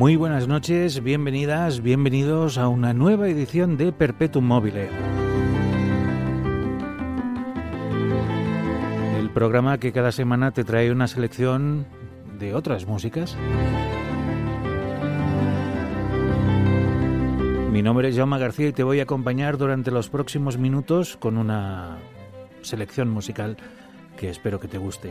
Muy buenas noches, bienvenidas, bienvenidos a una nueva edición de Perpetuum Mobile. El programa que cada semana te trae una selección de otras músicas. Mi nombre es Jaume García y te voy a acompañar durante los próximos minutos con una selección musical que espero que te guste.